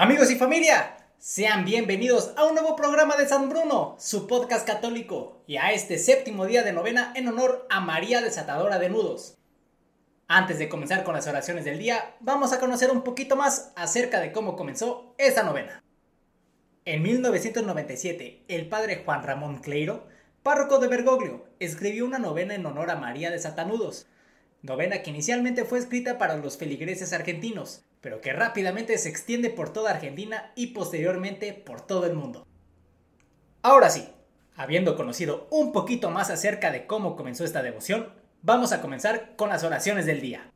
Amigos y familia, sean bienvenidos a un nuevo programa de San Bruno, su podcast católico, y a este séptimo día de novena en honor a María Desatadora de Nudos. Antes de comenzar con las oraciones del día, vamos a conocer un poquito más acerca de cómo comenzó esta novena. En 1997, el padre Juan Ramón Cleiro, párroco de Bergoglio, escribió una novena en honor a María de Satanudos, novena que inicialmente fue escrita para los feligreses argentinos, pero que rápidamente se extiende por toda Argentina y posteriormente por todo el mundo. Ahora sí, habiendo conocido un poquito más acerca de cómo comenzó esta devoción, vamos a comenzar con las oraciones del día.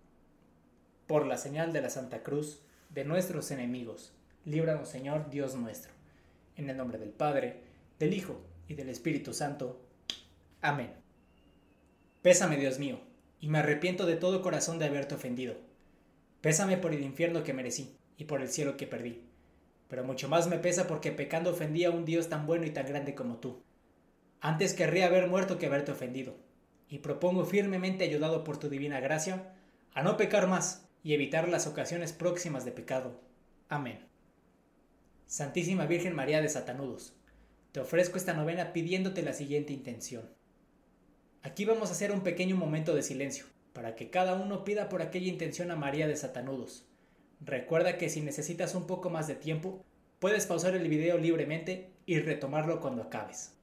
Por la señal de la Santa Cruz, de nuestros enemigos, líbranos Señor Dios nuestro. En el nombre del Padre, del Hijo y del Espíritu Santo. Amén. Pésame Dios mío, y me arrepiento de todo corazón de haberte ofendido Pésame por el infierno que merecí y por el cielo que perdí. Pero mucho más me pesa porque pecando ofendí a un Dios tan bueno y tan grande como tú. Antes querría haber muerto que haberte ofendido, y propongo firmemente, ayudado por tu divina gracia, a no pecar más y evitar las ocasiones próximas de pecado. Amén. Santísima Virgen María de Satanudos, te ofrezco esta novena pidiéndote la siguiente intención. Aquí vamos a hacer un pequeño momento de silencio para que cada uno pida por aquella intención a María de Satanudos. Recuerda que si necesitas un poco más de tiempo, puedes pausar el video libremente y retomarlo cuando acabes.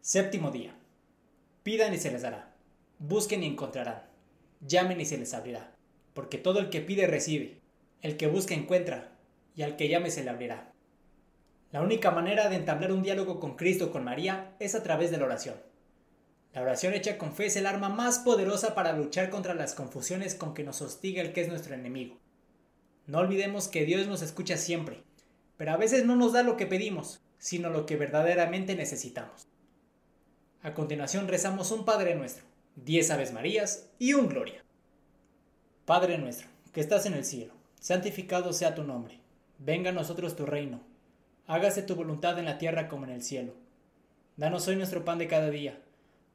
Séptimo día. Pidan y se les dará. Busquen y encontrarán. Llamen y se les abrirá. Porque todo el que pide recibe. El que busca encuentra. Y al que llame se le abrirá. La única manera de entablar un diálogo con Cristo o con María es a través de la oración. La oración hecha con fe es el arma más poderosa para luchar contra las confusiones con que nos hostiga el que es nuestro enemigo. No olvidemos que Dios nos escucha siempre, pero a veces no nos da lo que pedimos, sino lo que verdaderamente necesitamos. A continuación rezamos un Padre nuestro, diez Aves Marías y un Gloria. Padre nuestro, que estás en el cielo, santificado sea tu nombre, venga a nosotros tu reino, hágase tu voluntad en la tierra como en el cielo. Danos hoy nuestro pan de cada día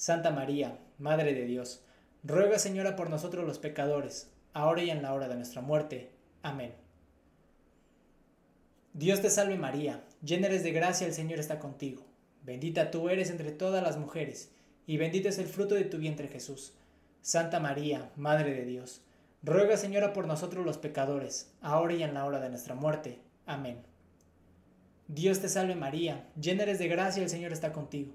Santa María, Madre de Dios, ruega Señora por nosotros los pecadores, ahora y en la hora de nuestra muerte. Amén. Dios te salve María, llena eres de gracia, el Señor está contigo. Bendita tú eres entre todas las mujeres, y bendito es el fruto de tu vientre Jesús. Santa María, Madre de Dios, ruega Señora por nosotros los pecadores, ahora y en la hora de nuestra muerte. Amén. Dios te salve María, llena eres de gracia, el Señor está contigo.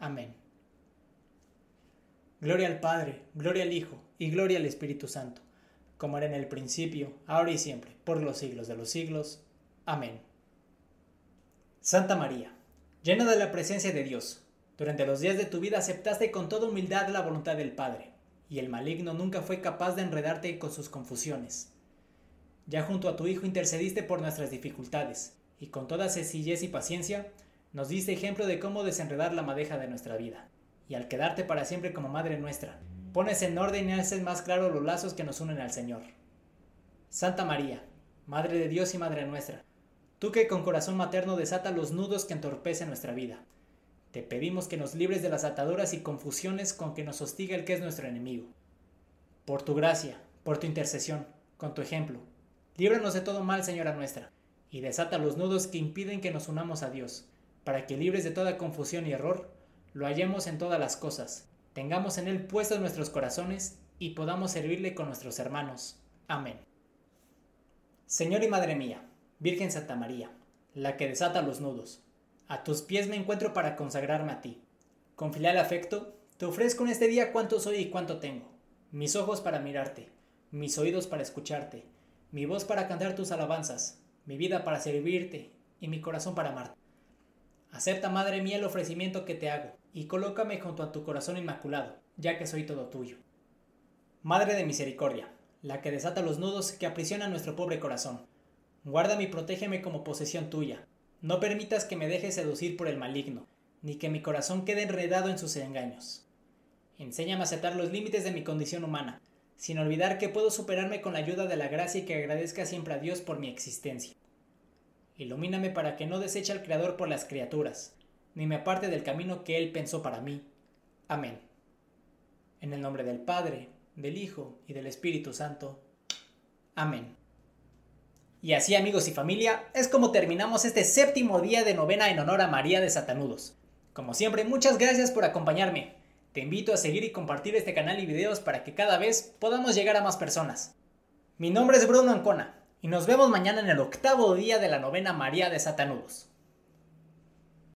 Amén. Gloria al Padre, gloria al Hijo, y gloria al Espíritu Santo, como era en el principio, ahora y siempre, por los siglos de los siglos. Amén. Santa María, llena de la presencia de Dios, durante los días de tu vida aceptaste con toda humildad la voluntad del Padre, y el maligno nunca fue capaz de enredarte con sus confusiones. Ya junto a tu Hijo intercediste por nuestras dificultades, y con toda sencillez y paciencia nos diste ejemplo de cómo desenredar la madeja de nuestra vida. Y al quedarte para siempre como Madre nuestra, pones en orden y haces más claro los lazos que nos unen al Señor. Santa María, Madre de Dios y Madre nuestra, Tú que con corazón materno desata los nudos que entorpecen nuestra vida. Te pedimos que nos libres de las ataduras y confusiones con que nos hostiga el que es nuestro enemigo. Por tu gracia, por tu intercesión, con tu ejemplo, líbranos de todo mal, Señora nuestra, y desata los nudos que impiden que nos unamos a Dios, para que libres de toda confusión y error, lo hallemos en todas las cosas, tengamos en Él puestos nuestros corazones y podamos servirle con nuestros hermanos. Amén. Señor y Madre mía, Virgen Santa María, la que desata los nudos, a tus pies me encuentro para consagrarme a ti. Con filial afecto, te ofrezco en este día cuánto soy y cuánto tengo. Mis ojos para mirarte, mis oídos para escucharte, mi voz para cantar tus alabanzas, mi vida para servirte y mi corazón para amarte. Acepta, Madre mía, el ofrecimiento que te hago y colócame junto a tu corazón inmaculado, ya que soy todo tuyo. Madre de misericordia, la que desata los nudos que aprisionan nuestro pobre corazón Guárdame y protégeme como posesión tuya. No permitas que me deje seducir por el maligno, ni que mi corazón quede enredado en sus engaños. Enséñame a aceptar los límites de mi condición humana, sin olvidar que puedo superarme con la ayuda de la gracia y que agradezca siempre a Dios por mi existencia. Ilumíname para que no deseche al Creador por las criaturas, ni me aparte del camino que Él pensó para mí. Amén. En el nombre del Padre, del Hijo y del Espíritu Santo. Amén. Y así amigos y familia, es como terminamos este séptimo día de novena en honor a María de Satanudos. Como siempre, muchas gracias por acompañarme. Te invito a seguir y compartir este canal y videos para que cada vez podamos llegar a más personas. Mi nombre es Bruno Ancona y nos vemos mañana en el octavo día de la novena María de Satanudos.